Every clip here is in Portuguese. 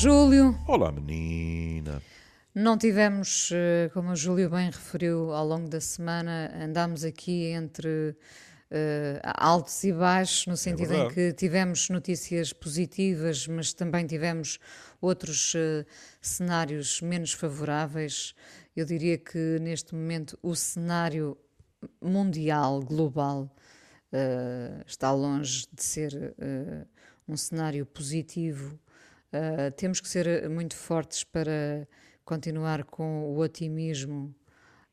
Olá, Júlio. Olá, menina. Não tivemos, eh, como o Júlio bem referiu ao longo da semana, andámos aqui entre uh, altos e baixos, no sentido é em que tivemos notícias positivas, mas também tivemos outros uh, cenários menos favoráveis. Eu diria que neste momento o cenário mundial, global, uh, está longe de ser um cenário positivo. Temos que ser muito fortes para continuar com o otimismo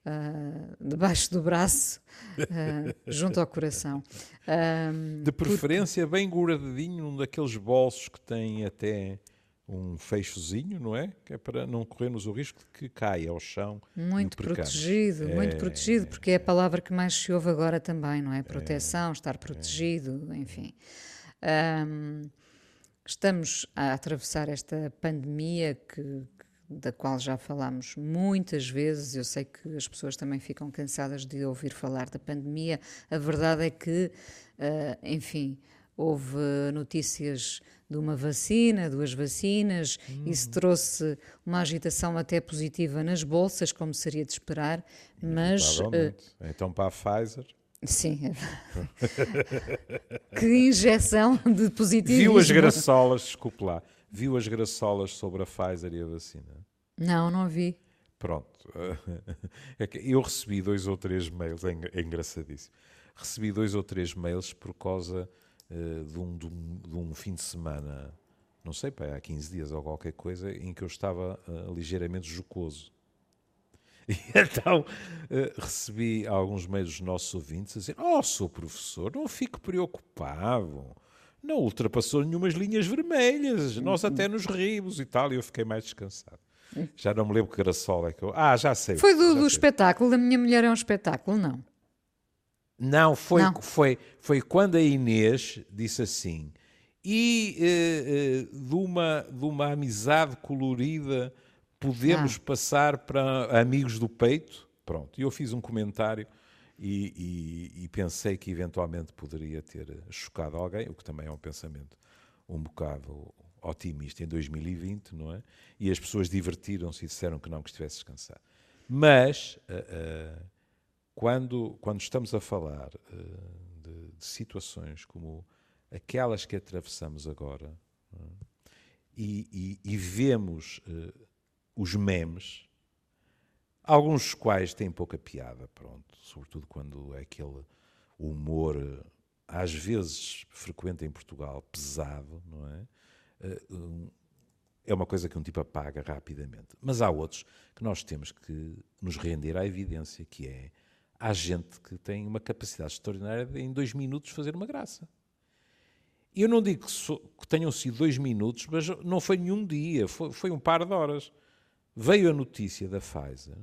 uh, debaixo do braço, uh, junto ao coração. Uh, de preferência, porque... bem guardadinho num daqueles bolsos que tem até um fechozinho, não é? Que é para não corrermos o risco de que caia ao chão. Muito protegido, é, muito protegido, porque é a palavra que mais se ouve agora também, não é? Proteção, é, estar protegido, é. enfim. Um, estamos a atravessar esta pandemia que, da qual já falámos muitas vezes. Eu sei que as pessoas também ficam cansadas de ouvir falar da pandemia. A verdade é que, uh, enfim, houve notícias de uma vacina, duas vacinas, uhum. isso trouxe uma agitação até positiva nas bolsas, como seria de esperar, mas... Uh, então para a Pfizer... Sim. que injeção de positivismo. Viu as graçolas, desculpe lá, viu as graçolas sobre a Pfizer e a vacina? Não, não vi. Pronto. É eu recebi dois ou três mails, é, é engraçadíssimo. Recebi dois ou três mails por causa uh, de, um, de, um, de, um, fim de semana, não sei, pá, há 15 dias ou qualquer coisa, em que eu estava uh, ligeiramente jocoso. E então uh, recebi alguns mails dos nossos ouvintes a dizer: Oh, sou professor, não fico preocupado não ultrapassou nenhumas linhas vermelhas, nós até nos rimos e tal, e eu fiquei mais descansado. Já não me lembro que graçola é que eu. Ah, já sei. Foi do, do espetáculo, da minha mulher é um espetáculo, não? Não, foi, não. Foi, foi quando a Inês disse assim. E uh, uh, de, uma, de uma amizade colorida podemos ah. passar para amigos do peito? Pronto, e eu fiz um comentário e, e, e, pensei que eventualmente poderia ter chocado alguém, o que também é um pensamento um bocado otimista em 2020, não é? E as pessoas divertiram-se e disseram que não, que estivesse descansado. Mas, uh, uh, quando, quando estamos a falar uh, de, de, situações como aquelas que atravessamos agora é? e, e, e, vemos os memes, alguns dos quais têm pouca piada, pronto, sobretudo quando é aquele humor, às vezes frequente em Portugal, pesado, não é? uh, é uma coisa que um tipo apaga rapidamente. Mas há outros que nós temos que nos render à evidência, que é há gente que tem uma capacidade extraordinária de em dois minutos fazer uma graça. Eu não digo que, so, que tenham sido dois minutos, mas não foi nenhum dia, foi, foi um par de horas. Veio a notícia da Pfizer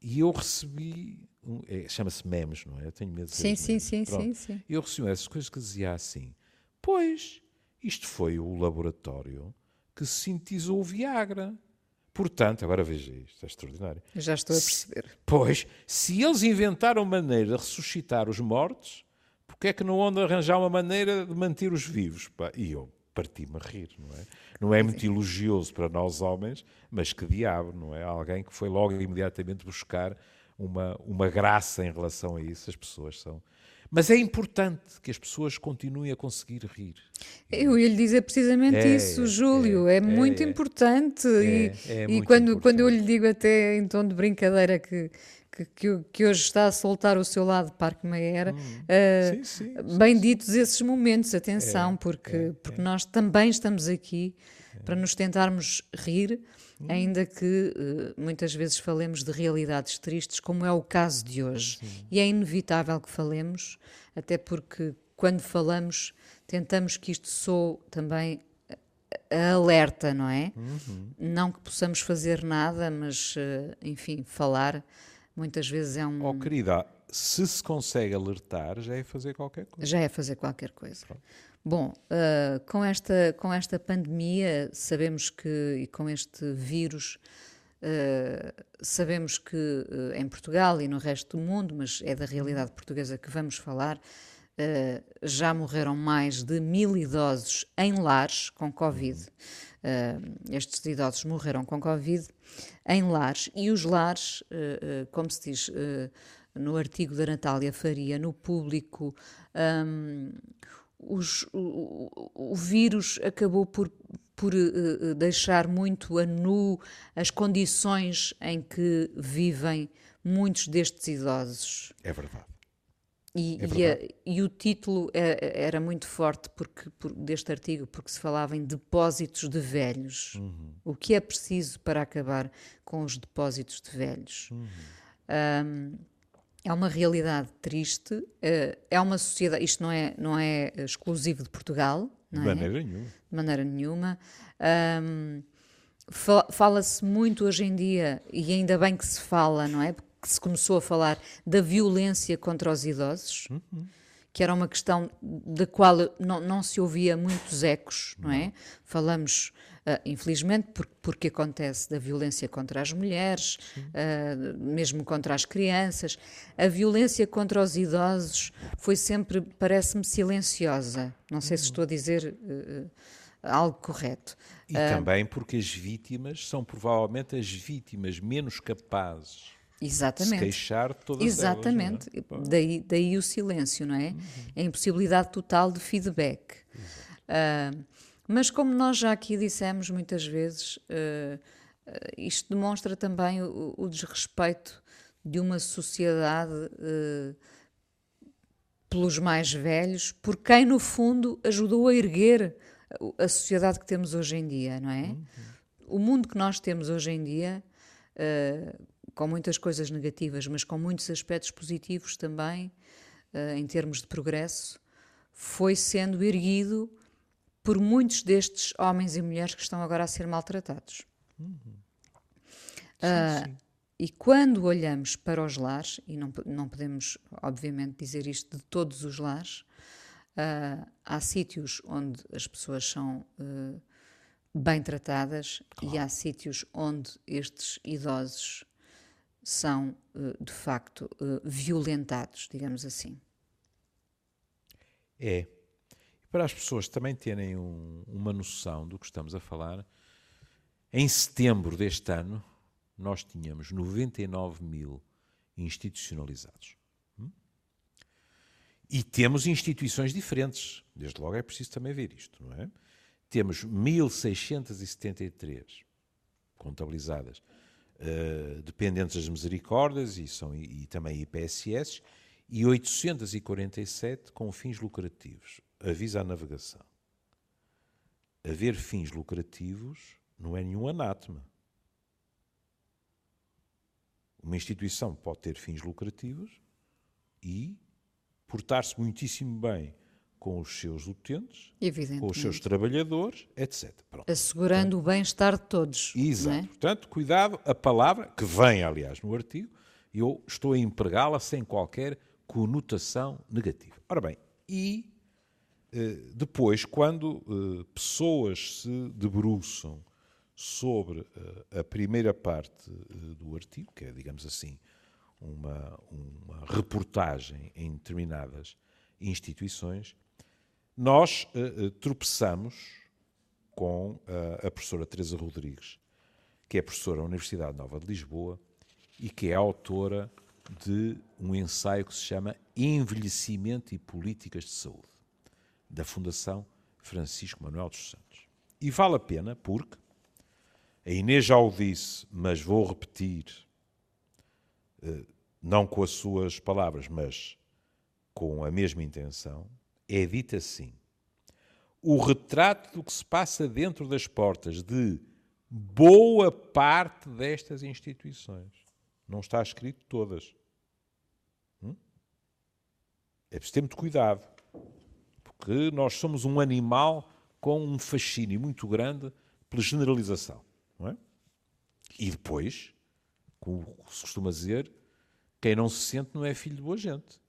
e eu recebi, um, é, chama-se memes, não é? Eu tenho medo de dizer Sim, sim, sim, sim, sim. Eu recebi essas coisas que dizia assim, pois, isto foi o laboratório que sintetizou o Viagra. Portanto, agora veja isto, é extraordinário. Já estou a perceber. Se, pois, se eles inventaram maneira de ressuscitar os mortos, porque é que não onde arranjar uma maneira de manter os vivos? Pá? E eu parti-me a rir, não é? Não é muito elogioso para nós homens, mas que diabo, não é? Alguém que foi logo imediatamente buscar uma, uma graça em relação a isso. As pessoas são mas é importante que as pessoas continuem a conseguir rir. Eu ia lhe dizer precisamente é, isso, Júlio. É, é muito é, importante. e, é e quando, importante. quando eu lhe digo até em tom de brincadeira que, que, que, hoje está a soltar o seu lado Parque Meira, hum, uh, sim, sim, bem sim, ditos esses momentos, atenção, porque, porque nós também estamos aqui para nos tentarmos rir ainda que uh, muitas vezes falemos de realidades tristes, como é o caso de hoje. E é inevitável que falemos, até porque quando falamos tentamos que isto soe também a alerta, não é? Uhum. Não que possamos fazer nada, mas, uh, enfim, falar muitas vezes é um. Oh, querida, se se consegue alertar, já é fazer qualquer coisa. Já é fazer qualquer coisa. Pronto. Bom, uh, com, esta, com esta pandemia, sabemos que, e com este vírus, uh, sabemos que uh, em Portugal e no resto do mundo, mas é da realidade portuguesa que vamos falar, já morreram mais de mil idosos em lares com Covid. estes idosos morreram com Covid em lares e os lares, como se diz no artigo da Natália Faria, no público, um, os, o, o, vírus acabou por, por uh, deixar muito a nu as condições em que vivem muitos destes idosos. É verdade. E, é e, a, e, o título é, era muito forte porque, por, deste artigo, porque se falava em depósitos de velhos. Uhum. O que é preciso para acabar com os depósitos de velhos? Uhum. Um, é uma realidade triste, eh, é uma sociedade, isto não é, não é exclusivo de Portugal, de maneira é? nenhuma. De maneira nenhuma. Um, Fala-se muito hoje em dia, e ainda bem que se fala, não é? Porque se começou a falar da violência contra os idosos, uhum. que era uma questão da qual não, não se ouvia muitos ecos, não é? Falamos Uh, infelizmente, porque, porque acontece da violência contra as mulheres, uh, mesmo contra as crianças. A violência contra os idosos foi sempre, parece-me, silenciosa. Não sei se estou a dizer uh, algo correto. E também porque as vítimas são provavelmente as vítimas menos capazes Exatamente. se queixar todas Exatamente. Elas, é? daí, daí o silêncio, não é? Uhum. A impossibilidade total de feedback. Uh, mas como nós já aqui dissemos muitas vezes, uh, isto demonstra também o, o, desrespeito de uma sociedade uh, pelos mais velhos, por quem no fundo ajudou a erguer a sociedade que temos hoje em dia, não é? Uhum. O mundo que nós temos hoje em dia, uh, com muitas coisas negativas, mas com muitos aspectos positivos também, em termos de progresso, foi sendo erguido por muitos destes homens e mulheres que estão agora a ser maltratados. Uhum. Uh, sim, sim. E quando olhamos para os lares, e não, não podemos, obviamente, dizer isto de todos os lares, uh, há sítios onde as pessoas são uh, bem tratadas claro. e há sítios onde estes idosos são, de facto, violentados, digamos assim. É, para as pessoas também terem um, uma noção do que estamos a falar, em setembro deste ano, nós tínhamos 99 mil institucionalizados. Hum? E temos instituições diferentes. Desde logo é preciso também ver isto, não é? Temos 1.673 contabilizadas uh, dependentes das misericórdias e, são, e também IPSS e 847 com fins lucrativos avisa a navegação. Haver fins lucrativos não é nenhum anátema. Uma instituição pode ter fins lucrativos e portar-se muitíssimo bem com os seus utentes, com os seus trabalhadores, etc. Pronto. Assegurando o bem-estar de todos. Exato. É? Portanto, cuidado, a palavra, que vem, aliás, no artigo, eu estou a empregá-la sem qualquer conotação negativa. Ora bem, e eh, depois, quando eh, pessoas se debruçam sobre eh, a primeira parte do artigo, que é, digamos assim, uma, uma reportagem em determinadas instituições, nós tropeçamos com a professora Teresa Rodrigues, que é professora da Universidade Nova de Lisboa e que é autora de um ensaio que se chama Envelhecimento e Políticas de Saúde da Fundação Francisco Manuel dos Santos. E vale a pena porque, a Inês já o disse, mas vou repetir, não com as suas palavras, mas com a mesma intenção, é dito assim: o retrato do que se passa dentro das portas de boa parte destas instituições. Não está escrito todas. Hum? É preciso ter muito cuidado que nós somos um animal com um fascínio muito grande pela generalização. É? E depois, como se costuma dizer, quem não se sente não é filho de boa gente.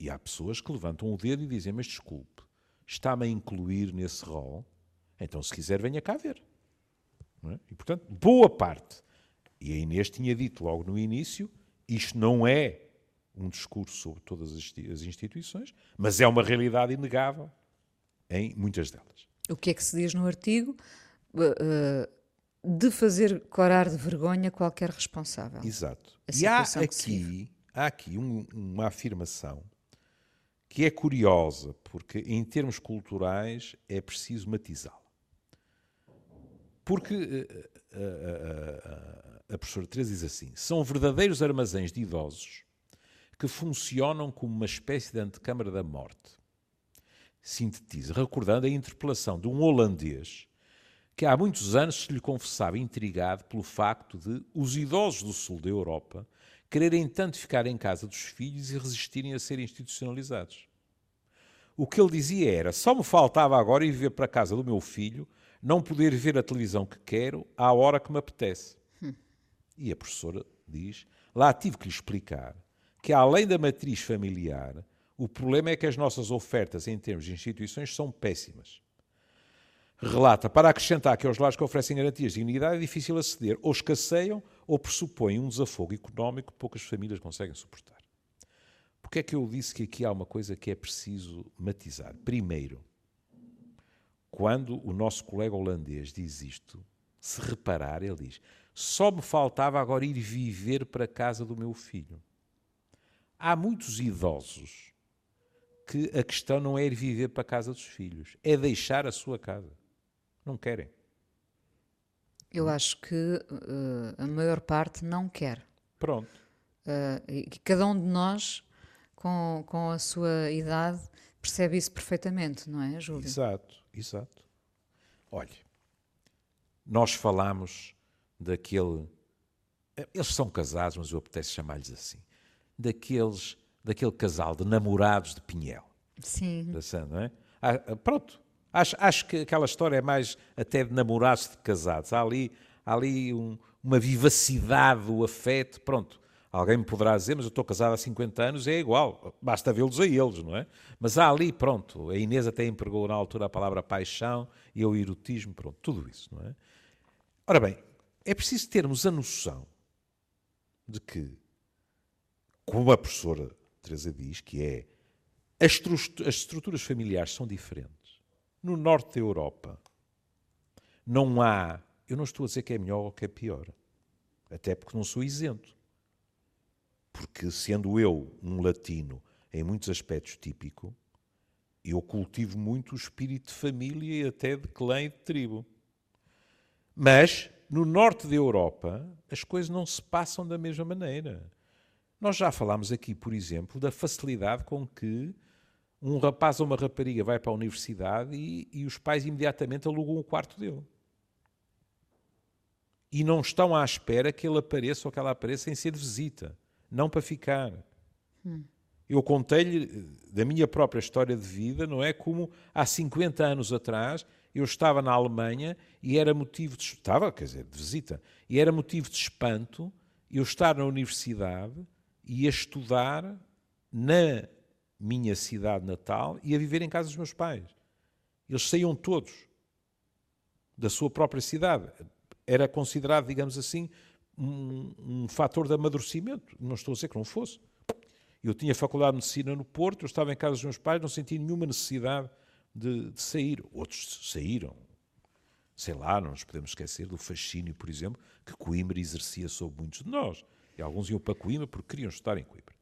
E há pessoas que levantam o dedo e dizem: Mas desculpe, está-me a incluir nesse rol? Então, se quiser, venha cá ver. É? E, portanto, boa parte. E a Inês tinha dito logo no início: isto não é um discurso sobre todas as instituições, mas é uma realidade inegável em muitas delas. O que é que se diz no artigo? de fazer corar de vergonha qualquer responsável. Exato. E há aqui, há aqui um, uma afirmação que é curiosa, porque em termos culturais é preciso matizá-la. Porque a, a, a, a professora Teresa diz assim: são verdadeiros armazéns de idosos que funcionam como uma espécie de antecâmara da morte. Sintetiza, recordando a interpelação de um holandês que há muitos anos se lhe confessava intrigado pelo facto de os idosos do sul da Europa quererem tanto ficar em casa dos filhos e resistirem a ser institucionalizados. O que ele dizia era: só me faltava agora ir viver para a casa do meu filho, não poder ver a televisão que quero à hora que me apetece. Hum. E a professora diz: lá tive que lhe explicar que, além da matriz familiar, o problema é que as nossas ofertas em termos de instituições são péssimas. Relata, para acrescentar que aos lares que oferecem garantias de dignidade é difícil aceder, ou escasseiam ou pressupõem um desafogo económico que poucas famílias conseguem suportar. Porque é que eu disse que aqui há uma coisa que é preciso matizar? Primeiro, quando o nosso colega holandês diz isto, se reparar, ele diz: só me faltava agora ir viver para a casa do meu filho. Há muitos idosos que a questão não é ir viver para a casa dos filhos, é deixar a sua casa. Não querem. Eu acho que uh, a maior parte não quer. Pronto. Uh, e cada um de nós, com, com a sua idade, percebe isso perfeitamente, não é, Júlio? Exato, exato. Olhe, nós falamos daquele. Eles são casados, mas eu apetece chamar-lhes assim. Daqueles, daquele casal de namorados de Pinhel. Sim. Da não é? Ah, pronto, Acho, acho que aquela história é mais até de namorados de casados. Há ali, há ali um, uma vivacidade do afeto. Pronto, alguém me poderá dizer, mas eu estou casado há 50 anos, é igual, basta vê-los a eles, não é? Mas há ali, pronto, a Inês até empregou na altura a palavra paixão e o erotismo, pronto, tudo isso, não é? Ora bem, é preciso termos a noção de que, como a professora Teresa diz, que é as estruturas familiares são diferentes no norte da Europa, não há. Eu não estou a dizer que é melhor ou que é pior. Até porque não sou isento. Porque, sendo eu um latino em muitos aspectos típico, eu cultivo muito o espírito de família e até de clã e de tribo. Mas, no norte da Europa, as coisas não se passam da mesma maneira. Nós já falámos aqui, por exemplo, da facilidade com que um rapaz ou uma rapariga vai para a universidade e, e os pais imediatamente alugam o quarto dele. E não estão à espera que ele apareça ou que ela apareça em ser de visita, não para ficar. Hum. Eu contei-lhe da minha própria história de vida, não é? Como há 50 anos atrás eu estava na Alemanha e era motivo de. Estava, quer dizer, de visita, e era motivo de espanto eu estar na universidade e a estudar na minha cidade natal e a viver em casa dos meus pais. Eles saíam todos da sua própria cidade. Era considerado, digamos assim, um, um fator de amadurecimento. Não estou a dizer que não fosse. Eu tinha faculdade de medicina no Porto, eu estava em casa dos meus pais, não sentia nenhuma necessidade de, de sair. Outros saíram. Sei lá, não nos podemos esquecer do fascínio, por exemplo, que Coimbra exercia sobre muitos de nós. E alguns iam para Coimbra porque queriam estar em Coimbra.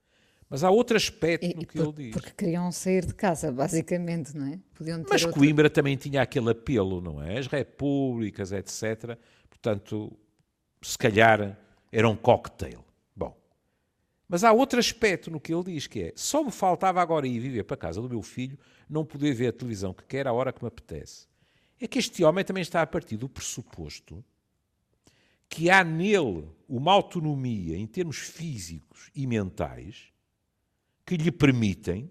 Mas há outro aspecto e, no que por, ele diz. Porque queriam sair de casa, basicamente, não é? Podiam Mas outro... Coimbra também tinha aquele apelo, não é? As repúblicas, etc. Portanto, se calhar era um cocktail. Bom, mas há outro aspecto no que ele diz, que é só me faltava agora ir viver para a casa do meu filho, não poder ver a televisão que quer, à hora que me apetece. É que este homem também está a partir do pressuposto que há nele uma autonomia em termos físicos e mentais que lhe permitem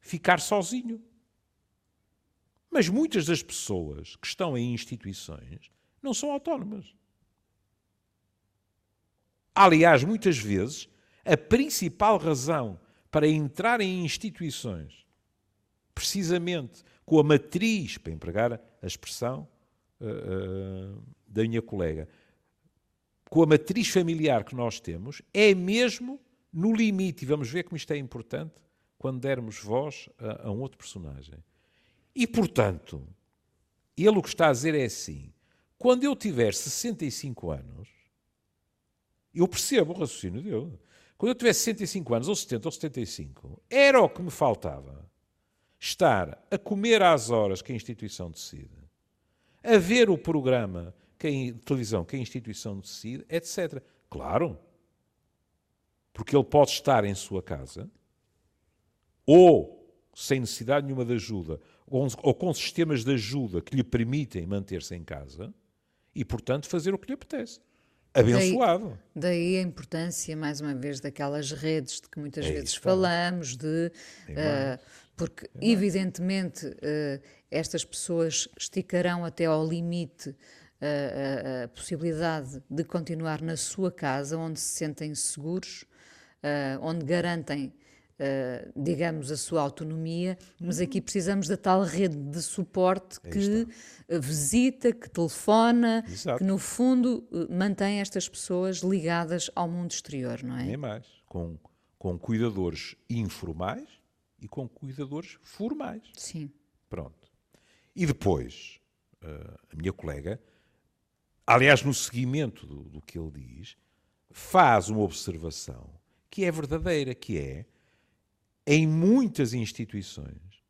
ficar sozinho. Mas muitas das pessoas que estão em instituições não são autónomas. Aliás, muitas vezes, a principal razão para entrar em instituições, precisamente com a matriz, para empregar a expressão uh, uh, da minha colega, com a matriz familiar que nós temos, é mesmo no limite, e vamos ver como isto é importante quando dermos voz a, a um outro personagem. E, portanto, Ele o que está a dizer é assim: quando eu tiver 65 anos, eu percebo o raciocínio dele. Quando eu tiver 65 anos, ou 70 ou 75, era o que me faltava estar a comer às horas que a instituição decide, a ver o programa que a televisão que a instituição decide, etc. Claro, porque ele pode estar em sua casa ou sem necessidade nenhuma de ajuda, ou, com sistemas de ajuda que lhe permitem manter-se em casa e, portanto, fazer o que lhe apetece. Abençoado. Daí, daí, a importância, mais uma vez, daquelas redes de que muitas é vezes falamos, de. Uh, porque, é evidentemente, uh, estas pessoas esticarão até ao limite a, a, a, possibilidade de continuar na sua casa, onde se sentem seguros, onde garantem Uh, digamos, a sua autonomia, mas aqui precisamos da tal rede de suporte que visita, que telefona, Exato. que no fundo mantém estas pessoas ligadas ao mundo exterior, não é? Nem mais. Com, com cuidadores informais e com cuidadores formais. Sim. Pronto. E depois, uh, a minha colega, aliás, no seguimento do, do que ele diz, faz uma observação que é verdadeira, que é, em muitas instituições,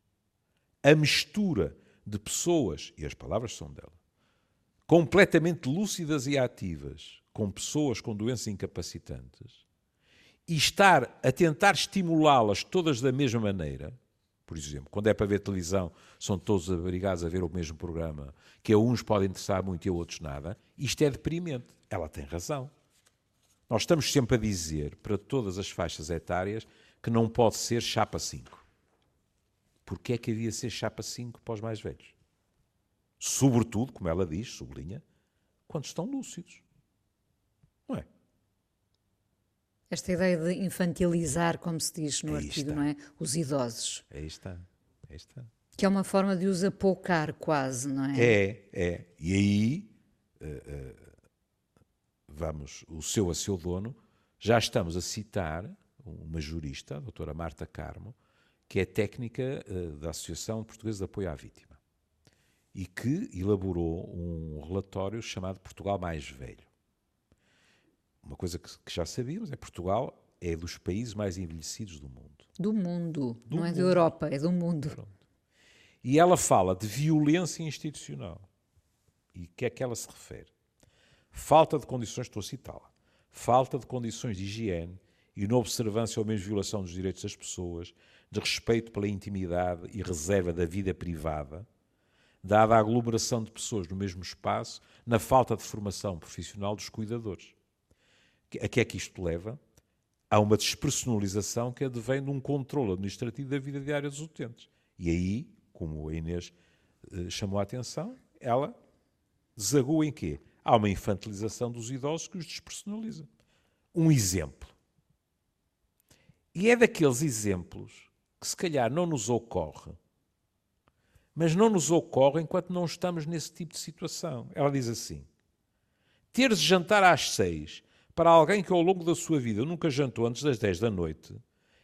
a mistura de pessoas, e as palavras são dela, completamente lúcidas e ativas, com pessoas com doenças incapacitantes, e estar a tentar estimulá-las todas da mesma maneira, por exemplo, quando é para ver televisão, são todos obrigados a ver o mesmo programa, que a uns podem interessar muito e a outros nada, isto é deprimente. Ela tem razão. Nós estamos sempre a dizer, para todas as faixas etárias, que não pode ser chapa 5. Porquê é que havia ser chapa 5 para os mais velhos? Sobretudo, como ela diz, sublinha, quando estão lúcidos. Não é? Esta ideia de infantilizar, como se diz no Aí artigo, está. não é? Os idosos. Aí está. Aí está. Que é uma forma de os apoucar quase, não é? É, é. E aí, uh, uh, vamos, o seu a seu dono, já estamos a citar uma jurista, a doutora Marta Carmo, que é técnica uh, da Associação Portuguesa de Apoio à Vítima e que elaborou um relatório chamado Portugal Mais Velho uma coisa que, que, já sabíamos é Portugal é dos países mais envelhecidos do mundo. Do mundo, do não mundo. é da Europa, é do mundo. Pronto. E ela fala de violência institucional. E o que é que ela se refere? Falta de condições, estou a citá-la, falta de condições de higiene e observância ou mesmo violação dos direitos das pessoas, de respeito pela intimidade e reserva da vida privada, dada a aglomeração de pessoas no mesmo espaço, na falta de formação profissional dos cuidadores. A que é que isto leva? Há uma despersonalização que advém de um controle administrativo da vida diária dos utentes. E aí, como a Inês eh, chamou a atenção, ela desagua em quê? Há uma infantilização dos idosos que os despersonaliza. Um exemplo. E é daqueles exemplos que se calhar não nos ocorre, mas não nos ocorre enquanto não estamos nesse tipo de situação. Ela diz assim: ter de jantar às seis para alguém que ao longo da sua vida nunca jantou antes das 10 da noite,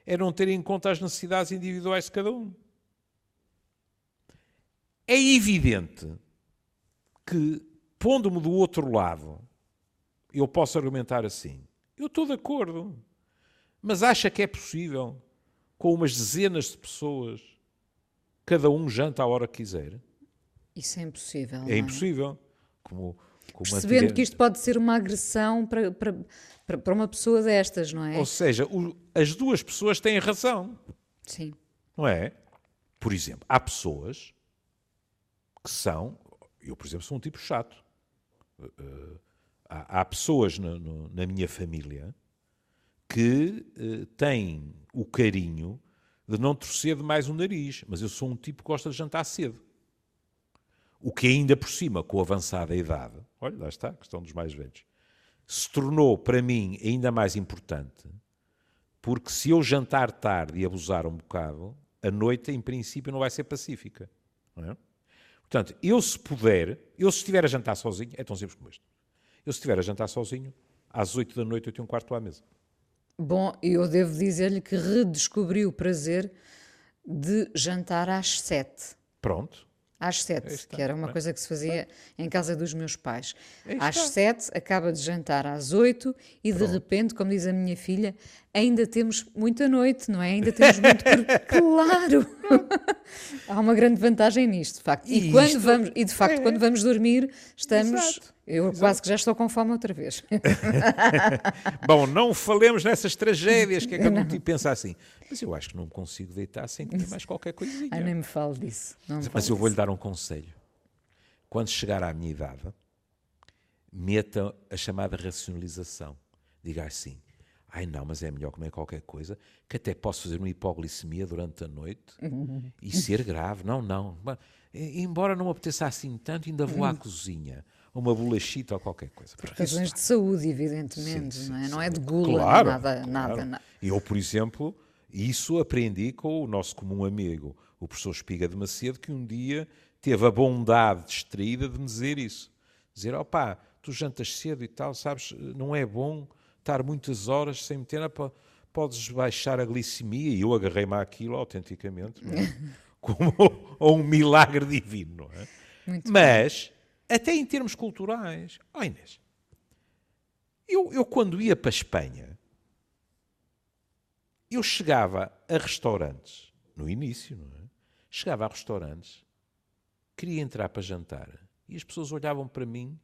é não ter em conta as necessidades individuais de cada um. É evidente que, pondo-me do outro lado, eu posso argumentar assim: eu estou de acordo, mas acha que é possível, com umas dezenas de pessoas, cada um janta à hora que quiser? Isso é impossível. É, é? impossível. Como Percebendo que isto pode ser uma agressão para, para, para uma pessoa destas, não é? Ou seja, o, as duas pessoas têm razão. Sim. Não é? Por exemplo, há pessoas que são. Eu, por exemplo, sou um tipo chato. Uh, há, há, pessoas no, na minha família que uh, têm o carinho de não torcer demais o nariz, mas eu sou um tipo que gosta de jantar cedo. O que ainda por cima, com a avançada idade, olha, lá está, a questão dos mais velhos, se tornou para mim ainda mais importante, porque se eu jantar tarde e abusar um bocado, a noite, em princípio, não vai ser pacífica. É? Portanto, eu se puder, eu se estiver a jantar sozinho, é tão simples como isto. Eu se estiver a jantar sozinho, às oito da noite, eu tenho um quarto à mesa. Bom, eu devo dizer-lhe que redescobri o prazer de jantar às sete. Pronto. às sete, que era uma coisa que se fazia em casa dos meus pais. Às sete, acaba de jantar às oito e de repente, como diz a minha filha, ainda temos muita noite, não é? Ainda temos muito. claro! Há uma grande vantagem nisto, de facto. E, e quando isto... vamos, e de facto, é. quando vamos dormir, estamos. Exato. Eu Exato. quase que já estou com fome outra vez. Bom, não falemos nessas tragédias que é que eu tipo pensa assim. Mas eu acho que não consigo deitar sem ter mais qualquer coisinha. Ai, nem me falo disso. Mas eu vou-lhe dar um conselho. Quando chegar à minha idade, meta a chamada racionalização. Diga assim: ai não, mas é melhor comer qualquer coisa, que até posso fazer uma hipoglicemia durante a noite e ser grave. Não, não. Embora não me apeteça assim tanto, ainda vou à cozinha uma bolachita ou qualquer coisa. Por razões de saúde, evidentemente, sim, sim, não é? Sim. Não é de gula, claro, nada, claro. nada, nada. Eu, por exemplo, isso aprendi com o nosso comum amigo, o professor Espiga de Macedo, que um dia teve a bondade distraída de me dizer isso. Dizer, opá, tu jantas cedo e tal, sabes, não é bom estar muitas horas sem meter, podes baixar a glicemia, e eu agarrei-me àquilo autenticamente, é? como um milagre divino, não é? Mas, bem. até em termos culturais, oh Inês, eu, eu quando ia para a Espanha, eu chegava a restaurantes, no início, não é? Chegava a restaurantes, queria entrar para jantar e as pessoas olhavam para mim,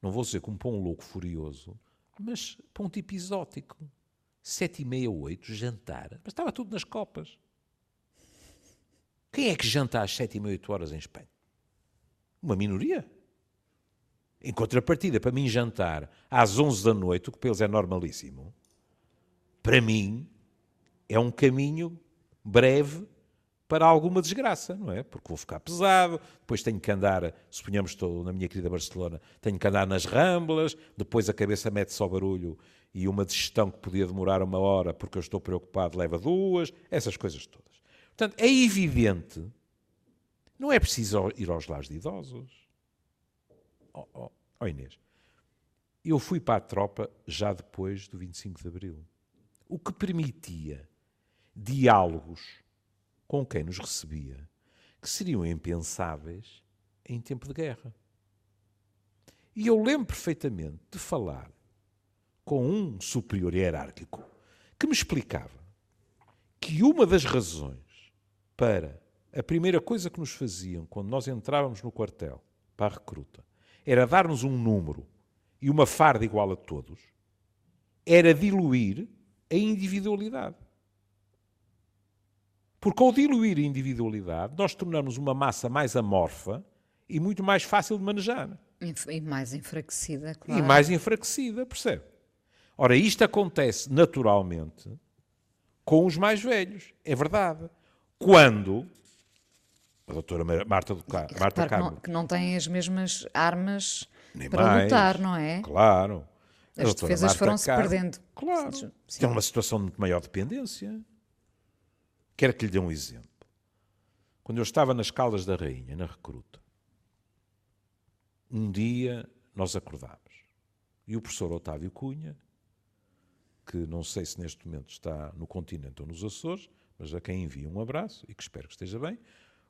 não vou dizer como para um louco furioso, mas para um tipo exótico. Sete e meia, oito, jantar. Mas estava tudo nas copas. Quem é que janta às sete e meia, oito horas em Espanha? Uma minoria. Em contrapartida, para mim jantar às onze da noite, o que para eles é normalíssimo, para mim é um caminho breve para alguma desgraça, não é? Porque vou ficar pesado, depois tenho que andar, suponhamos estou na minha querida Barcelona, tenho que andar nas ramblas, depois a cabeça mete só barulho e uma digestão que podia demorar uma hora porque eu estou preocupado leva duas, essas coisas todas. Portanto, é evidente, não é preciso ir aos lares de idosos. Oh, oh, oh Inês, eu fui para a tropa já depois do 25 de Abril, o que permitia diálogos com quem nos recebia que seriam impensáveis em tempo de guerra. E eu lembro perfeitamente de falar com um superior hierárquico que me explicava que uma das razões para a primeira coisa que nos faziam quando nós entrávamos no quartel para a recruta era dar-nos um número e uma farda igual a todos, era diluir a individualidade. Porque ao diluir a individualidade, nós tornamos uma massa mais amorfa e muito mais fácil de manejar. E mais enfraquecida, claro. E mais enfraquecida, percebe? Ora, isto acontece naturalmente com os mais velhos, é verdade. Quando a doutora Marta, do Car Marta que não, que não têm as mesmas armas Nem para mais, lutar, não é? Claro. As defesas foram-se perdendo. Claro. Sim. Tem uma situação de muito maior dependência. Quero que lhe dê um exemplo. Quando eu estava nas Caldas da Rainha, na recruta, um dia nós acordámos e o professor Otávio Cunha, que não sei se neste momento está no continente ou nos Açores, mas a quem envio um abraço e que espero que esteja bem,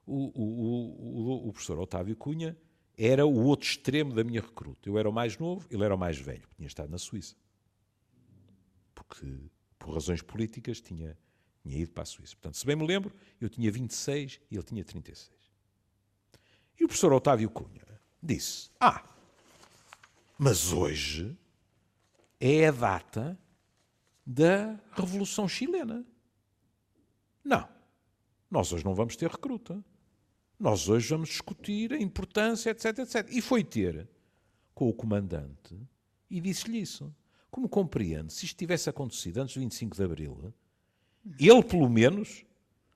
o, o, o, o professor Otávio Cunha era o outro extremo da minha recruta. Eu era o mais novo, ele era o mais velho, tinha estado na Suíça. Porque, por razões políticas, tinha tinha ido para a Suíça. Portanto, se bem me lembro, eu tinha 26 e ele tinha 36. E o professor Otávio Cunha disse: Ah, mas hoje é a data da Revolução Chilena. Não, nós hoje não vamos ter recruta. Nós hoje vamos discutir a importância, etc, etc. E foi ter com o comandante e disse-lhe isso. Como compreende, se isto tivesse acontecido antes do 25 de Abril, ele, pelo menos,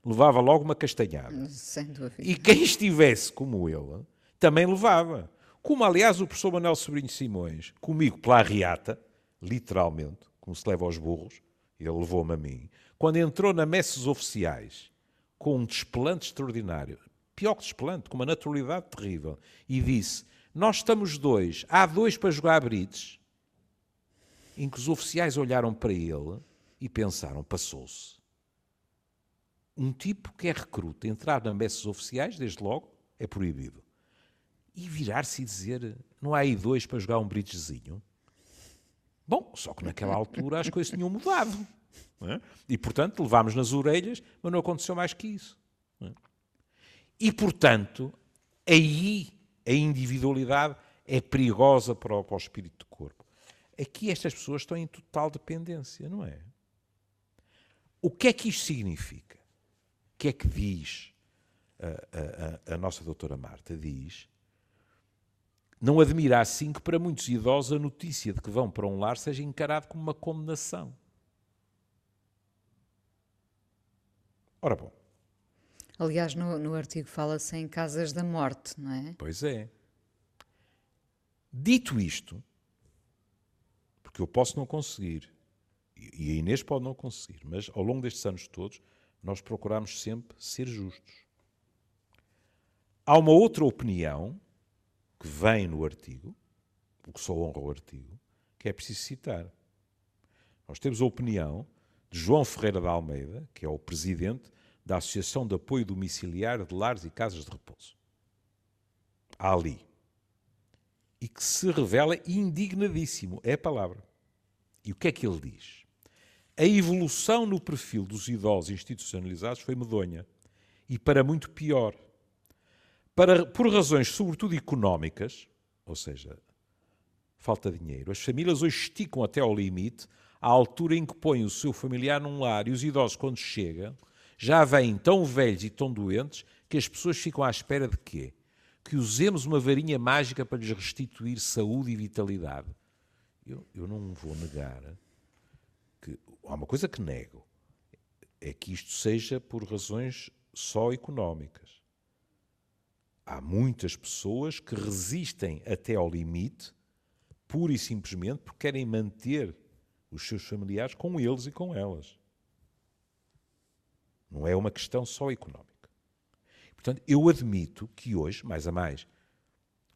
levava logo uma castanhada. Sem dúvida. E quem estivesse como ele, também levava. Como, aliás, o professor Manuel Sobrinho Simões, comigo pela arriata, literalmente, como se leva aos burros, ele levou-me a mim, quando entrou na messes oficiais, com um desplante extraordinário, pior que desplante, com uma naturalidade terrível, e disse: Nós estamos dois, há dois para jogar brites, em que os oficiais olharam para ele e pensaram, passou-se. Um tipo que é recruta, entrar na messes oficiais, desde logo, é proibido. E virar-se e dizer: não há aí dois para jogar um bridgezinho? Bom, só que naquela altura as coisas tinham mudado. É? E, portanto, levámos nas orelhas, mas não aconteceu mais que isso. É? E, portanto, aí a individualidade é perigosa para o, para o espírito do corpo. Aqui estas pessoas estão em total dependência, não é? O que é que isto significa? O que é que diz a, a, a nossa doutora Marta? Diz não admira assim que para muitos idosos a notícia de que vão para um lar seja encarada como uma condenação. Ora bom. Aliás, no, no artigo fala-se em casas da morte, não é? Pois é. Dito isto, porque eu posso não conseguir, e a Inês pode não conseguir, mas ao longo destes anos todos, nós procuramos sempre ser justos. Há uma outra opinião que vem no artigo, o que só honra o artigo, que é preciso citar. Nós temos a opinião de João Ferreira da Almeida, que é o presidente da Associação de Apoio Domiciliar de Lares e Casas de Repouso. Ali. E que se revela indignadíssimo, é a palavra. E o que é que ele diz? A evolução no perfil dos idosos institucionalizados foi medonha. E para muito pior. Para, por razões, sobretudo económicas, ou seja, falta de dinheiro, as famílias hoje esticam até ao limite à altura em que põem o seu familiar num lar e os idosos, quando chegam, já vêm tão velhos e tão doentes que as pessoas ficam à espera de quê? Que usemos uma varinha mágica para lhes restituir saúde e vitalidade. Eu, eu não vou negar. Há uma coisa que nego: é que isto seja por razões só económicas há muitas pessoas que resistem até ao limite, pura e simplesmente porque querem manter os seus familiares com eles e com elas. Não é uma questão só económica. Portanto, eu admito que hoje, mais a mais,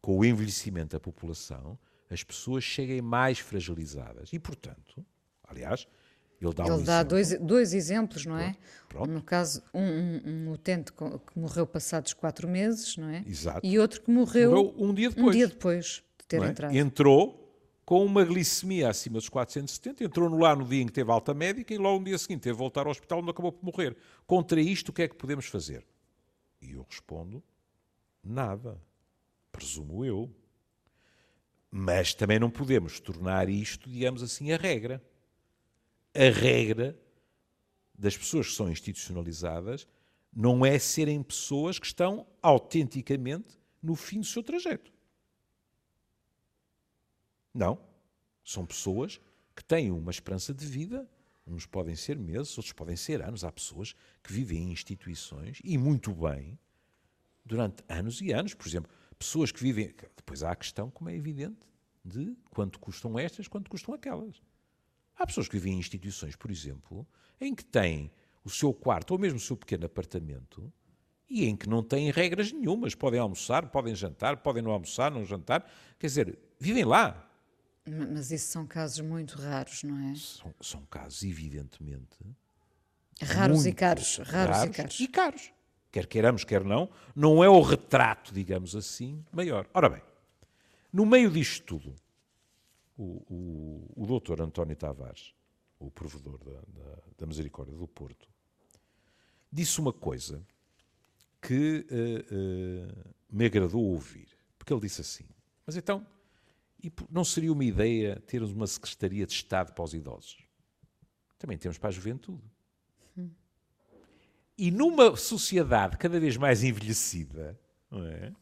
com o envelhecimento da população, as pessoas cheguem mais fragilizadas. E, portanto, aliás, ele dá, Ele um dá dois, dois exemplos, não é? Pronto. No caso, um, um, um, utente que morreu passados quatro meses, não é? Exato. E outro que morreu, morreu um dia depois. Um dia depois de ter é? entrado. Entrou com uma glicemia acima dos 470, entrou no lá no dia em que teve alta médica e logo no dia seguinte teve de voltar ao hospital onde acabou por morrer. Contra isto, o que é que podemos fazer? E eu respondo: nada. Presumo eu. Mas também não podemos tornar isto, digamos assim, a regra a regra das pessoas que são institucionalizadas não é serem pessoas que estão autenticamente no fim do seu trajeto. Não. São pessoas que têm uma esperança de vida, uns podem ser meses, outros podem ser anos. Há pessoas que vivem em instituições e muito bem durante anos e anos. Por exemplo, pessoas que vivem. Depois há a questão, como é evidente, de quanto custam estas, quanto custam aquelas. Há pessoas que vivem em instituições, por exemplo, em que têm o seu quarto ou mesmo o seu pequeno apartamento e em que não têm regras nenhumas. Podem almoçar, podem jantar, podem não almoçar, não jantar. Quer dizer, vivem lá. Mas isso são casos muito raros, não é? São, são casos, evidentemente. Raros e caros. Raros, raros e caros. E caros. Quer queiramos, quer não, não é o retrato, digamos assim, maior. Ora bem, no meio disto tudo, o, o, doutor António Tavares, o provedor da, da, da, Misericórdia do Porto, disse uma coisa que uh, uh, me agradou ouvir. Porque ele disse assim: Mas então, não seria uma ideia termos uma Secretaria de Estado para os idosos? Também temos para a juventude. Hum. E numa sociedade cada vez mais envelhecida, é?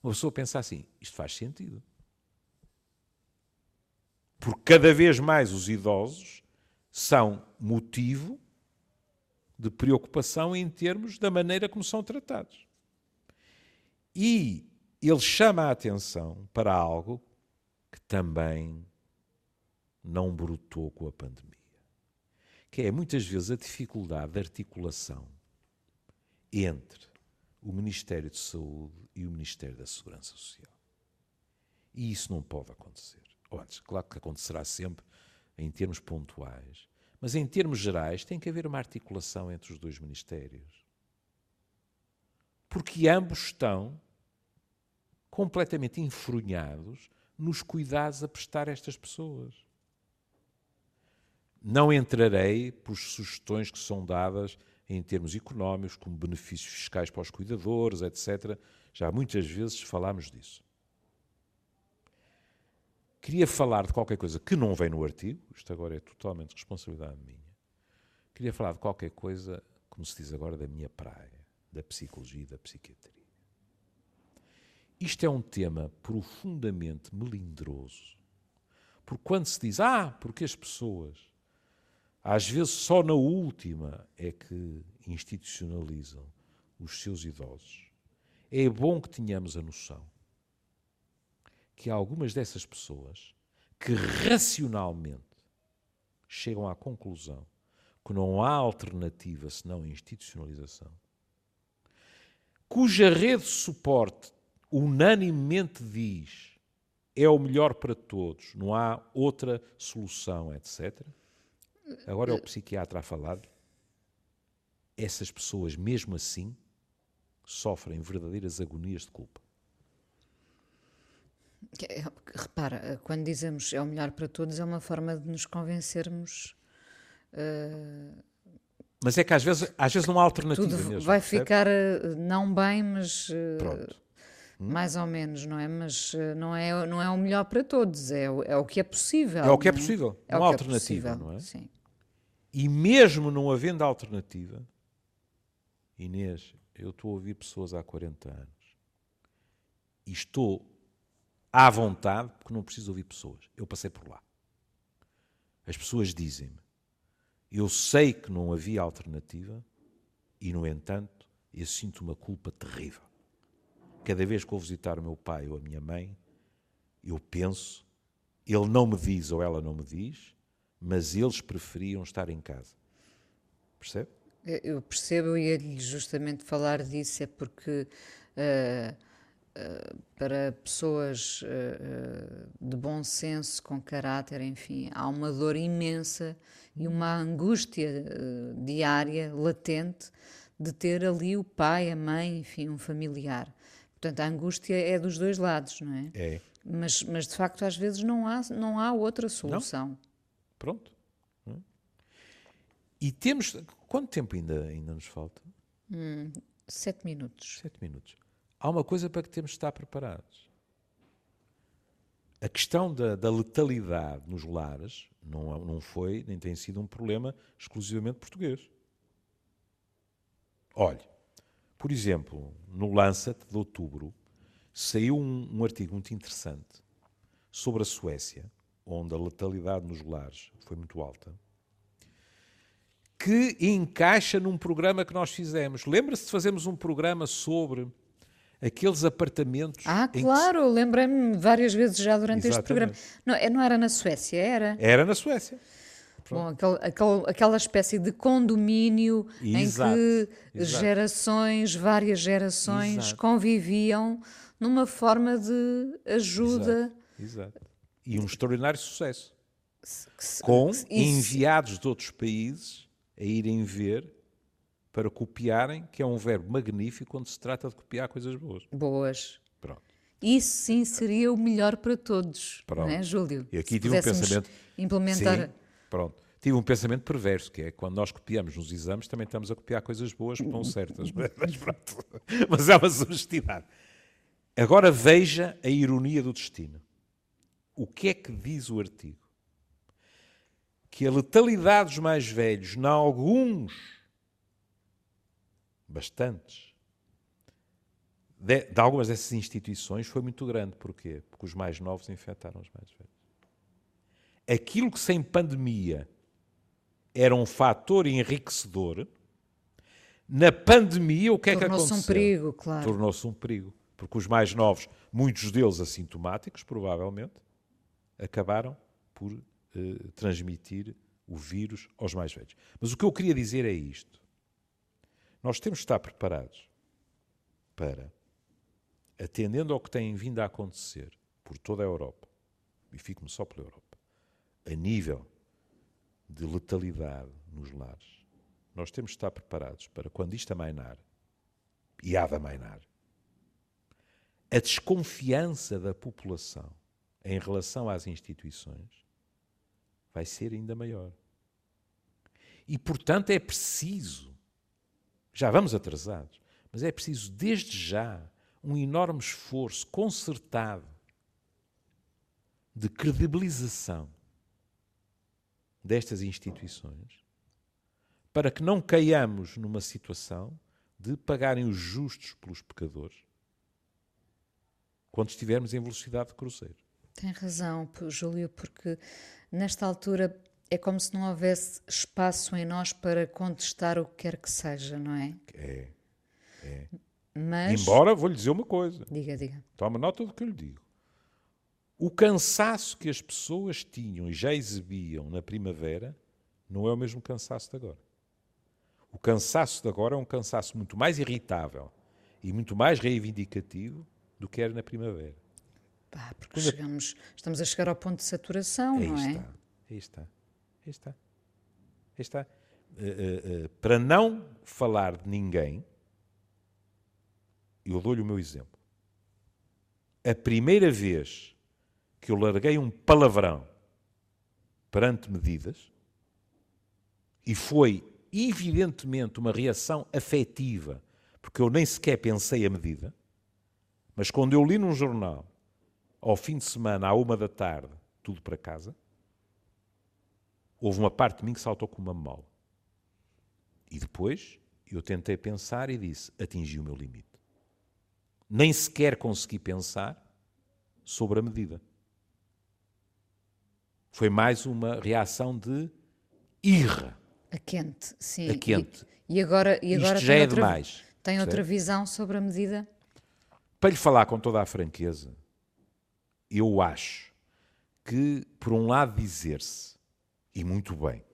uma pessoa pensa assim: isto faz sentido. Porque cada vez mais os idosos são motivo de preocupação em termos da maneira como são tratados. E ele chama a atenção para algo que também não brotou com a pandemia, que é muitas vezes a dificuldade de articulação entre o Ministério de Saúde e o Ministério da Segurança Social. E isso não pode acontecer claro que acontecerá sempre em termos pontuais, mas em termos gerais tem que haver uma articulação entre os dois ministérios. Porque ambos estão completamente enfronhados nos cuidados a prestar a estas pessoas. Não entrarei por sugestões que são dadas em termos económicos, como benefícios fiscais para os cuidadores, etc. Já muitas vezes falámos disso. Queria falar de qualquer coisa que não vem no artigo, isto agora é totalmente responsabilidade minha. Queria falar de qualquer coisa, como se diz agora, da minha praia, da psicologia e da psiquiatria. Isto é um tema profundamente melindroso. Porque quando se diz, ah, porque as pessoas, às vezes só na última é que institucionalizam os seus idosos, é bom que tenhamos a noção que algumas dessas pessoas que racionalmente chegam à conclusão que não há alternativa senão a institucionalização, cuja rede de suporte unanimemente diz é o melhor para todos, não há outra solução, etc. Agora é o psiquiatra a falar. Essas pessoas, mesmo assim, sofrem verdadeiras agonias de culpa. É, repara, quando dizemos é o melhor para todos, é uma forma de nos convencermos. Uh, mas é que às vezes, às vezes não há alternativa tudo mesmo. Vai percebe? ficar uh, não bem, mas. Uh, mais ou menos, não é? Mas não é, não é o melhor para todos, é, o, é o que é possível. É o que é, é possível, é não há é alternativa, não é? Sim. E mesmo não havendo alternativa, Inês, eu estou a ouvir pessoas há 40 anos e estou à vontade, porque não preciso ouvir pessoas. Eu passei por lá. As pessoas dizem-me: eu sei que não havia alternativa e, no entanto, eu sinto uma culpa terrível. Cada vez que vou visitar o meu pai ou a minha mãe, eu penso, ele não me diz ou ela não me diz, mas eles preferiam estar em casa. Percebe? Eu percebo e ia-lhe justamente falar disso, é porque. Uh para pessoas uh, de bom senso, com caráter, enfim, há uma dor imensa e uma angústia uh, diária, latente, de ter ali o pai, a mãe, enfim, um familiar. Portanto, a angústia é dos dois lados, não é? É. Mas, mas de facto, às vezes não há, não há outra solução. Não. Pronto. E temos. Quanto tempo ainda, ainda nos falta? Hum, sete minutos. Sete minutos há uma coisa para que temos de estar preparados. A questão da, da letalidade nos lares não, não foi, nem tem sido um problema exclusivamente português. Olhe, por exemplo, no Lancet de outubro, saiu um, um artigo muito interessante sobre a Suécia, onde a letalidade nos lares foi muito alta, que encaixa num programa que nós fizemos. Lembra-se de fazermos um programa sobre aqueles apartamentos. Ah, claro, se... lembrei-me várias vezes já durante Exatamente. este programa. Não, é, não era na Suécia, era? Era na Suécia. Bom, aquele, aquele, aquela espécie de condomínio Exato. em que Exato. gerações, várias gerações Exato. conviviam numa forma de ajuda. Exato. E um extraordinário sucesso. Com enviados de outros países a irem ver para copiarem, que é um verbo magnífico quando se trata de copiar coisas boas. Boas. Pronto. Isso sim seria o melhor para todos, Pronto. não é, Júlio? E aqui tive um pensamento. Implementar. Sim, pronto. Tive um pensamento perverso, que é quando nós copiamos nos exames, também estamos a copiar coisas boas que estão certas. Mas pronto. Mas é uma sugestidade. Agora veja a ironia do destino. O que é que diz o artigo? Que a letalidade dos mais velhos, em alguns bastantes, de, de, algumas dessas instituições foi muito grande. Porquê? Porque os mais novos infectaram os mais velhos. Aquilo que sem pandemia era um fator enriquecedor, na pandemia o que é que aconteceu? Tornou-se um perigo, claro. Tornou-se um perigo. Porque os mais novos, muitos deles assintomáticos, provavelmente, acabaram por eh, transmitir o vírus aos mais velhos. Mas o que eu queria dizer é isto. Nós temos de estar preparados para, atendendo ao que tem vindo a acontecer por toda a Europa, e fico-me só pela Europa, a nível de letalidade nos lares, nós temos de estar preparados para, quando isto amainar, e há de amainar, a desconfiança da população em relação às instituições vai ser ainda maior. E, portanto, é preciso, já vamos atrasados, mas é preciso, desde já, um enorme esforço concertado de credibilização destas instituições para que não caiamos numa situação de pagarem os justos pelos pecadores quando estivermos em velocidade de cruzeiro. Tem razão, Júlio, porque nesta altura é como se não houvesse espaço em nós para contestar o que quer que seja, não é? É. é. Mas... Embora, vou-lhe dizer uma coisa. Diga, diga. Toma nota do que eu lhe digo. O cansaço que as pessoas tinham e já exibiam na primavera não é o mesmo cansaço de agora. O cansaço de agora é um cansaço muito mais irritável e muito mais reivindicativo do que era na primavera. Pá, porque Quando chegamos, estamos a chegar ao ponto de saturação, aí não é? Está, aí está, aí está. Está. Uh, uh, uh, para não falar de ninguém, eu dou-lhe o meu exemplo. A primeira vez que eu larguei um palavrão perante medidas, e foi evidentemente uma reação afetiva, porque eu nem sequer pensei a medida, mas quando eu li num jornal, ao fim de semana, à uma da tarde, tudo para casa, houve uma parte de mim que saltou como uma mola. E depois eu tentei pensar e disse: atingi o meu limite. Nem sequer consegui pensar sobre a medida. Foi mais uma reação de irra. A quente, sim. A quente. E, e agora, e agora Isto já é outra, demais. Tem outra visão sobre a medida? Para lhe falar com toda a franqueza, eu acho que, por um lado, dizer-se, e muito bem,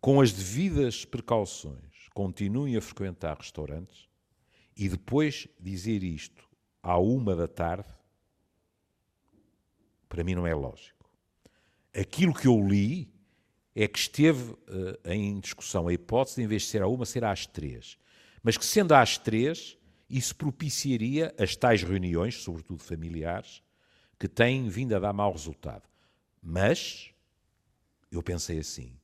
com as devidas precauções, continuem a frequentar restaurantes e depois dizer isto à uma da tarde, para mim não é lógico. Aquilo que eu li é que esteve uh, em discussão a hipótese de, em vez de ser à uma, ser às três. Mas que, sendo às três, isso propiciaria as tais reuniões, sobretudo familiares, que têm vindo a dar mau resultado. Mas, eu pensei assim,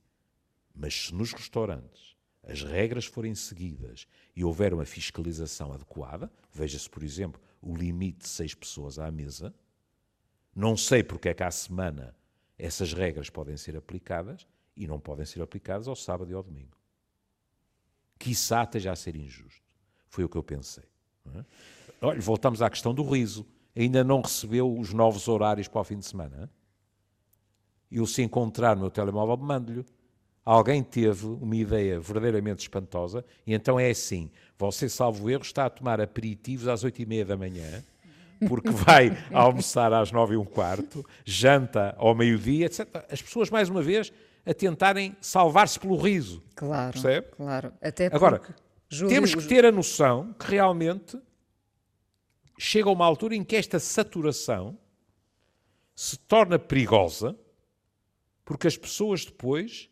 mas se nos restaurantes as regras forem seguidas e houver uma fiscalização adequada, veja-se, por exemplo, o limite de seis pessoas à mesa, não sei porque é que à semana essas regras podem ser aplicadas e não podem ser aplicadas ao sábado e ao domingo. Quiçá esteja a ser injusto. Foi o que eu pensei. É? Olha, voltamos à questão do riso. Ainda não recebeu os novos horários para o fim de semana? Eu, se encontrar no meu telemóvel, mando-lhe. Alguém teve uma ideia verdadeiramente espantosa e então é assim: você, salvo erro, está a tomar aperitivos às oito e meia da manhã, porque vai almoçar às nove e um quarto, janta ao meio-dia, etc. As pessoas, mais uma vez, a tentarem salvar-se pelo riso. Claro, percebe? claro. Até Agora, Júlio... temos que ter a noção que realmente chega uma altura em que esta saturação se torna perigosa, porque as pessoas depois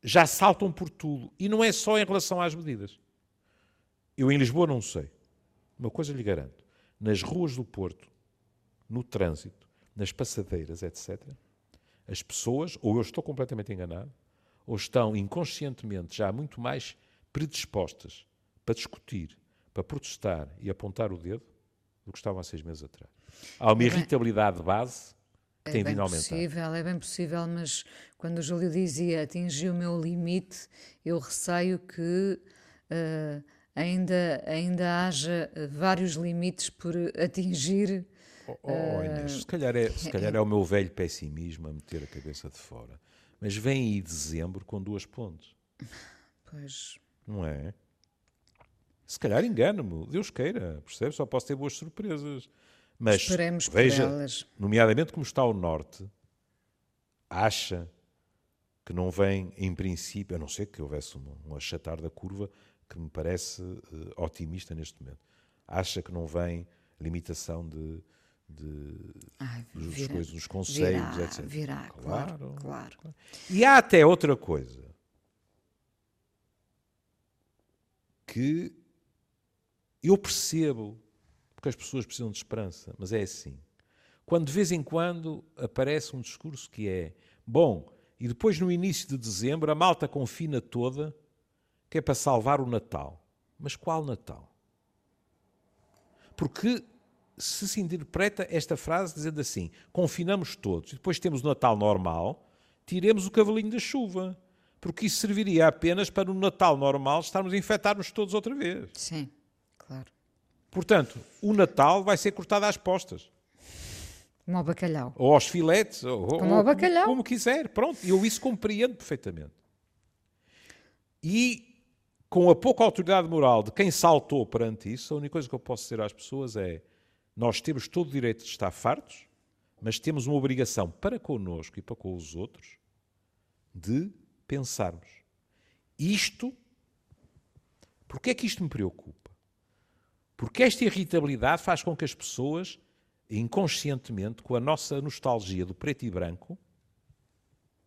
já saltam por tudo. E não é só em relação às medidas. Eu em Lisboa não sei. Uma coisa lhe garanto. Nas ruas do Porto, no trânsito, nas passadeiras, etc., as pessoas, ou eu estou completamente enganado, ou estão inconscientemente já muito mais predispostas para discutir, para protestar e apontar o dedo do que estavam há seis meses atrás. Há uma irritabilidade de base que é tem vindo a aumentar. Possível, é bem possível, mas quando o Júlio dizia atingi o meu limite, eu receio que uh, ainda, ainda haja vários limites por atingir Oh, oh, Inês, se calhar, é, se calhar é o meu velho pessimismo a meter a cabeça de fora. Mas vem aí dezembro com duas pontes. Pois. Não é? Se calhar engano-me, Deus queira, percebe? Só posso ter boas surpresas. Mas Esperemos veja, nomeadamente como está o Norte, acha que não vem, em princípio, a não ser que houvesse um, um achatar da curva que me parece uh, otimista neste momento, acha que não vem limitação de, de, Ai, dos, virá, coisas, dos conselhos, virá, etc. Virá, claro, claro, claro. E há até outra coisa que Eu percebo porque as pessoas precisam de esperança, mas é assim. Quando de vez em quando aparece um discurso que é bom, e depois no início de dezembro a malta confina toda, que é para salvar o Natal. Mas qual Natal? Porque se se interpreta esta frase dizendo assim: confinamos todos, e depois temos o Natal normal, tiremos o cavalinho da chuva. Porque isso serviria apenas para no Natal normal estarmos a infectar-nos todos outra vez. Sim, claro. Portanto, o Natal vai ser cortado às postas. Como ao bacalhau. Ou aos filetes. Ou, como ao bacalhau. Como, como quiser. Pronto, eu isso compreendo perfeitamente. E com a pouca autoridade moral de quem saltou perante isso, a única coisa que eu posso dizer às pessoas é nós temos todo o direito de estar fartos, mas temos uma obrigação para connosco e para com os outros de pensarmos. Isto, porque é que isto me preocupa? Porque esta irritabilidade faz com que as pessoas, inconscientemente, com a nossa nostalgia do preto e branco,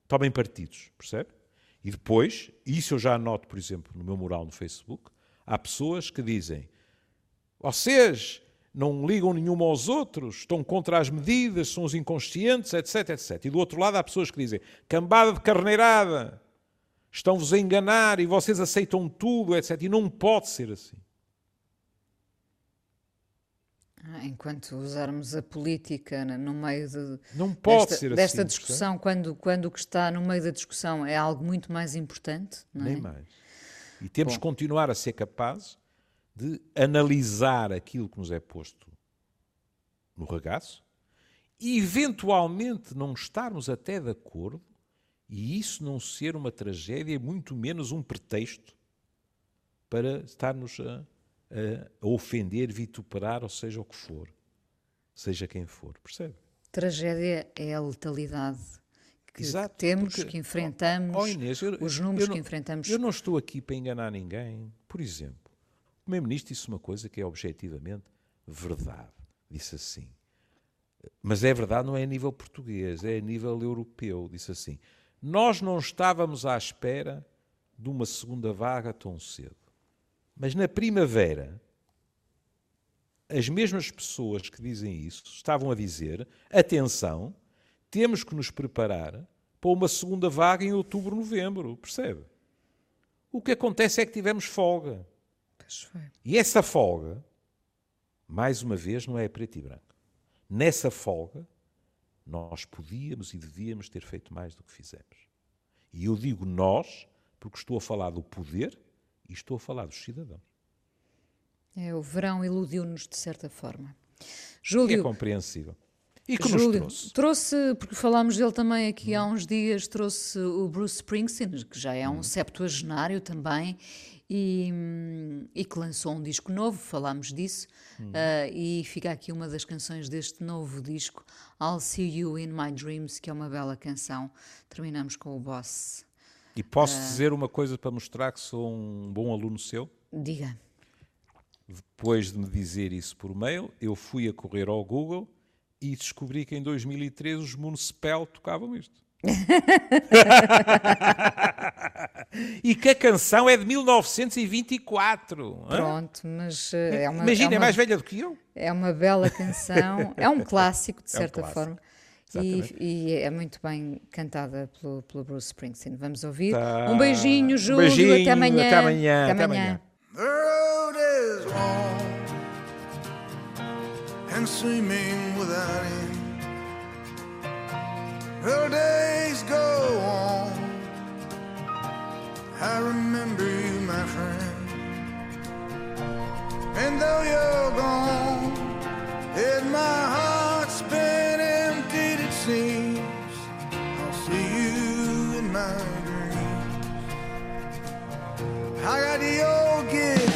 tomem partidos, percebe? E depois, isso eu já anoto, por exemplo, no meu mural no Facebook, há pessoas que dizem: vocês não ligam nenhum aos outros, estão contra as medidas, são os inconscientes, etc, etc. E do outro lado há pessoas que dizem: cambada de carneirada, estão-vos a enganar e vocês aceitam tudo, etc. E não pode ser assim. Ah, enquanto usarmos a política no meio de, desta, desta assim, discussão, quando, quando o que está no meio da discussão é algo muito mais importante. Não Nem é? mais. E temos Bom. que continuar a ser capazes de analisar aquilo que nos é posto no regaço e, eventualmente, não estarmos até de acordo e isso não ser uma tragédia, muito menos um pretexto para estarmos a a ofender, vituperar, ou seja o que for, seja quem for, percebe? Tragédia é a letalidade que Exato, temos, porque, que enfrentamos, oh, Inês, eu, os números não, que enfrentamos. Eu não estou aqui para enganar ninguém. Por exemplo, o Primeiro-Ministro disse uma coisa que é objetivamente verdade. Disse assim. Mas é verdade, não é a nível português, é a nível europeu. Disse assim: Nós não estávamos à espera de uma segunda vaga tão cedo. Mas na primavera, as mesmas pessoas que dizem isso estavam a dizer: atenção, temos que nos preparar para uma segunda vaga em outubro, novembro. Percebe? O que acontece é que tivemos folga. E essa folga, mais uma vez, não é preto e branco. Nessa folga, nós podíamos e devíamos ter feito mais do que fizemos. E eu digo nós, porque estou a falar do poder e estou a falar dos cidadãos. É, o verão iludiu-nos de certa forma. Júlio, é compreensível. E que Júlio, trouxe? trouxe? porque falámos dele também aqui hum. há uns dias, trouxe o Bruce Springsteen, que já é um hum. septuagenário também, e, e, que lançou um disco novo, falámos disso, hum. uh, e fica aqui uma das canções deste novo disco, I'll See You in My Dreams, que é uma bela canção. Terminamos com o Boss. E posso uh, dizer uma coisa para mostrar que sou um bom aluno seu? Diga. Depois de me dizer isso por mail, eu fui a correr ao Google e descobri que em 2013 os Municipal tocavam isto. e que a canção é de 1924. Pronto, mas eh, é uma. Imagina, é, é mais velha do que eu. É uma bela canção, é um clássico, de certa é um clássico. forma. E, e, é muito bem cantada pelo, pelo Bruce Springsteen. Vamos ouvir. Tá. Um beijinho, Júlio. Um beijinho, até amanhã. Até amanhã. Até amanhã. Até amanhã. and seeming without end. Her days go on. I remember you, my friend. And though you're gone, in my heart's been I got the old guitar.